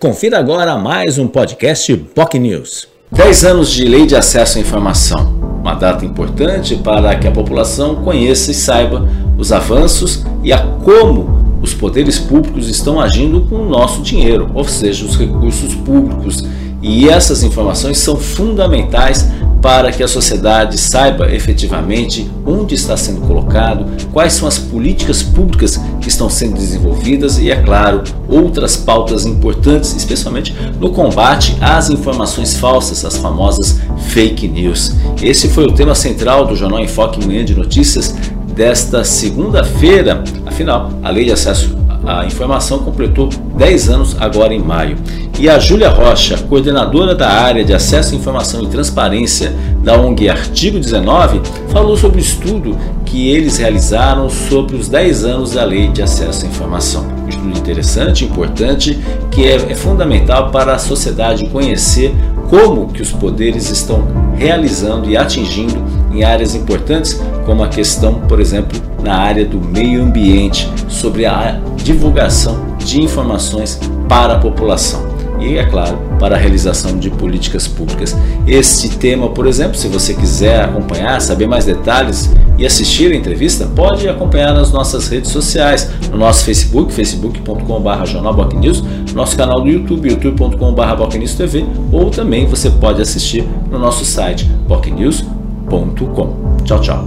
Confira agora mais um podcast POC News. 10 anos de Lei de Acesso à Informação. Uma data importante para que a população conheça e saiba os avanços e a como os poderes públicos estão agindo com o nosso dinheiro, ou seja, os recursos públicos. E essas informações são fundamentais para que a sociedade saiba efetivamente onde está sendo colocado, quais são as políticas públicas que estão sendo desenvolvidas e, é claro, outras pautas importantes, especialmente no combate às informações falsas, as famosas fake news. Esse foi o tema central do Jornal Enfoque Manhã de Notícias desta segunda-feira. Afinal, a Lei de Acesso à Informação completou 10 anos agora em maio. E a Júlia Rocha, coordenadora da área de acesso à informação e transparência da ONG Artigo 19, falou sobre o estudo que eles realizaram sobre os 10 anos da Lei de Acesso à Informação. Um estudo interessante, importante, que é, é fundamental para a sociedade conhecer como que os poderes estão realizando e atingindo em áreas importantes, como a questão, por exemplo, na área do meio ambiente, sobre a divulgação de informações para a população e, é claro, para a realização de políticas públicas. Este tema, por exemplo, se você quiser acompanhar, saber mais detalhes e assistir a entrevista, pode acompanhar nas nossas redes sociais, no nosso Facebook, facebook.com.br jornalbocnews, nosso canal do YouTube, youtube.com.br TV, ou também você pode assistir no nosso site bocnews.com. Tchau, tchau.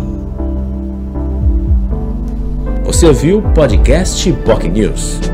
Você ouviu o podcast POC News.